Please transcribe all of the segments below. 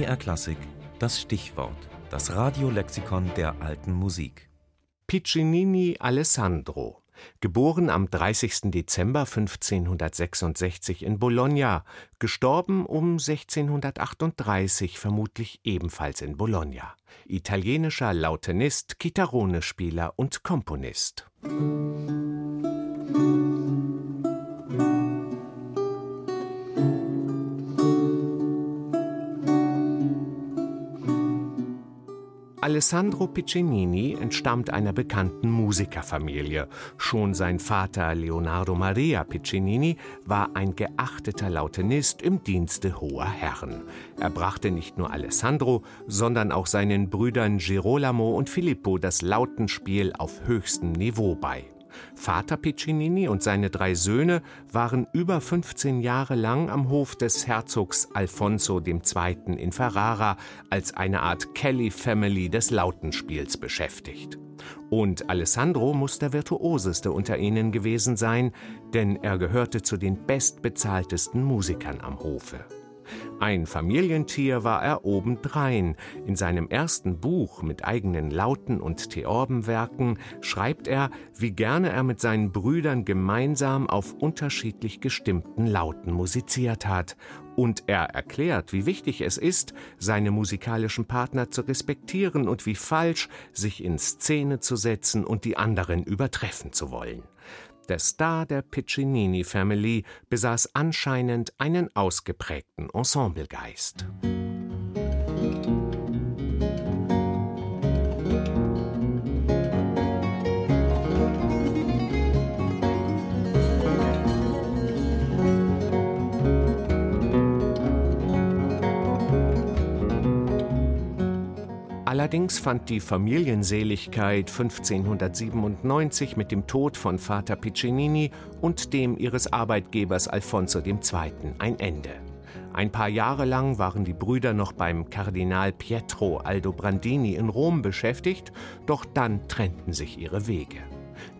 BR Klassik das Stichwort, das Radiolexikon der alten Musik. Piccinini Alessandro Geboren am 30. Dezember 1566 in Bologna, gestorben um 1638 vermutlich ebenfalls in Bologna. Italienischer Lautenist, Chitarrone-Spieler und Komponist. Alessandro Piccinini entstammt einer bekannten Musikerfamilie. Schon sein Vater Leonardo Maria Piccinini war ein geachteter Lautenist im Dienste hoher Herren. Er brachte nicht nur Alessandro, sondern auch seinen Brüdern Girolamo und Filippo das Lautenspiel auf höchstem Niveau bei. Vater Piccinini und seine drei Söhne waren über 15 Jahre lang am Hof des Herzogs Alfonso II. in Ferrara als eine Art Kelly Family des Lautenspiels beschäftigt. Und Alessandro muss der virtuoseste unter ihnen gewesen sein, denn er gehörte zu den bestbezahltesten Musikern am Hofe. Ein Familientier war er obendrein. In seinem ersten Buch mit eigenen Lauten und Theorbenwerken schreibt er, wie gerne er mit seinen Brüdern gemeinsam auf unterschiedlich gestimmten Lauten musiziert hat. Und er erklärt, wie wichtig es ist, seine musikalischen Partner zu respektieren und wie falsch, sich in Szene zu setzen und die anderen übertreffen zu wollen. Der Star der Piccinini Family besaß anscheinend einen ausgeprägten Ensemblegeist. Allerdings fand die Familienseligkeit 1597 mit dem Tod von Vater Piccinini und dem ihres Arbeitgebers Alfonso II. ein Ende. Ein paar Jahre lang waren die Brüder noch beim Kardinal Pietro Aldobrandini in Rom beschäftigt, doch dann trennten sich ihre Wege.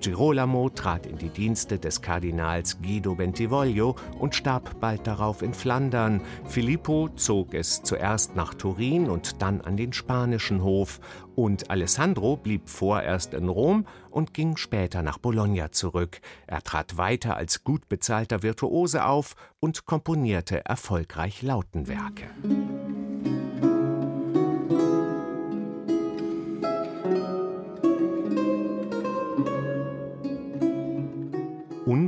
Girolamo trat in die Dienste des Kardinals Guido Bentivoglio und starb bald darauf in Flandern. Filippo zog es zuerst nach Turin und dann an den spanischen Hof. Und Alessandro blieb vorerst in Rom und ging später nach Bologna zurück. Er trat weiter als gut bezahlter Virtuose auf und komponierte erfolgreich Lautenwerke.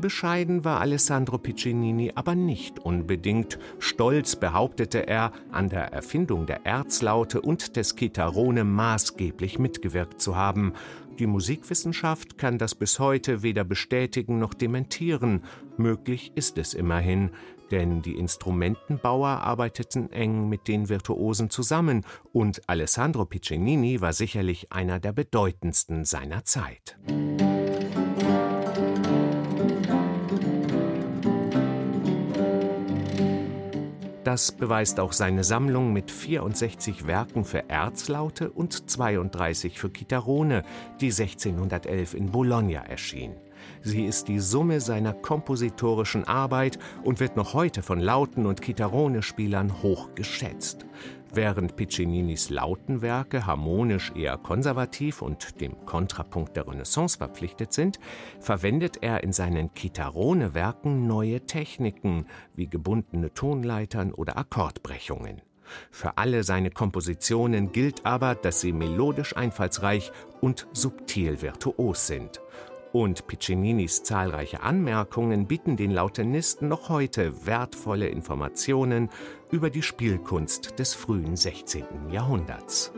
Unbescheiden war Alessandro Piccinini aber nicht unbedingt. Stolz behauptete er, an der Erfindung der Erzlaute und des Chitarrone maßgeblich mitgewirkt zu haben. Die Musikwissenschaft kann das bis heute weder bestätigen noch dementieren. Möglich ist es immerhin, denn die Instrumentenbauer arbeiteten eng mit den Virtuosen zusammen und Alessandro Piccinini war sicherlich einer der bedeutendsten seiner Zeit. Das beweist auch seine Sammlung mit 64 Werken für Erzlaute und 32 für Chitarrone, die 1611 in Bologna erschien. Sie ist die Summe seiner kompositorischen Arbeit und wird noch heute von Lauten- und Chitarrone-Spielern hoch geschätzt. Während Piccininis Lautenwerke harmonisch eher konservativ und dem Kontrapunkt der Renaissance verpflichtet sind, verwendet er in seinen Chitarrone-Werken neue Techniken wie gebundene Tonleitern oder Akkordbrechungen. Für alle seine Kompositionen gilt aber, dass sie melodisch einfallsreich und subtil virtuos sind. Und Piccininis zahlreiche Anmerkungen bieten den Lautenisten noch heute wertvolle Informationen über die Spielkunst des frühen 16. Jahrhunderts.